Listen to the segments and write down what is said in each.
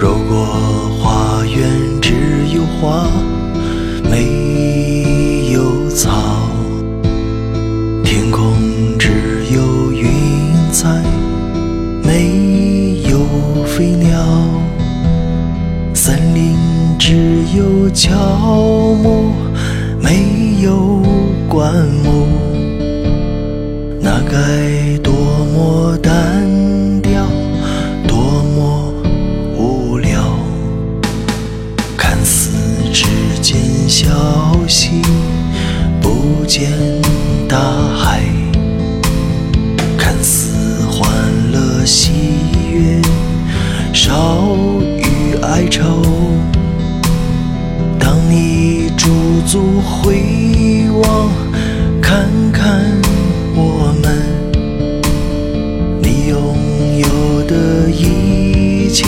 如果花园只有花没有草。天空只有云彩没有飞鸟。森林只有乔木没有灌木。那该多么单调多么潮汐，不见大海；看似欢乐喜悦，少于哀愁。当你驻足回望，看看我们，你拥有的一切，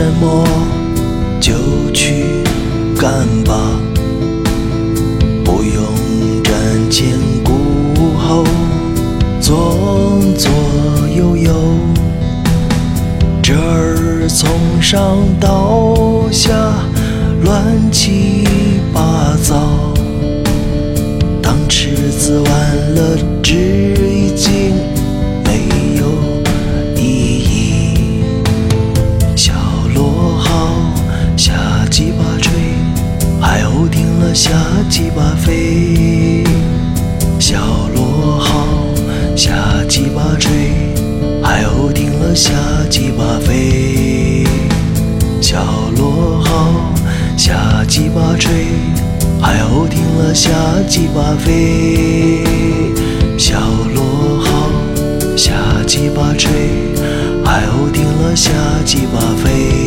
什么，就去干吧，不用瞻前顾后，左左右右，这儿从上到下乱七八糟。当池子完了，鸡巴吹，海鸥听了下鸡巴飞。小螺号下鸡巴吹，海鸥听了下鸡巴飞。小螺号下鸡巴吹，海鸥听了下鸡巴飞。小螺号下鸡巴吹，海鸥听了下鸡巴飞。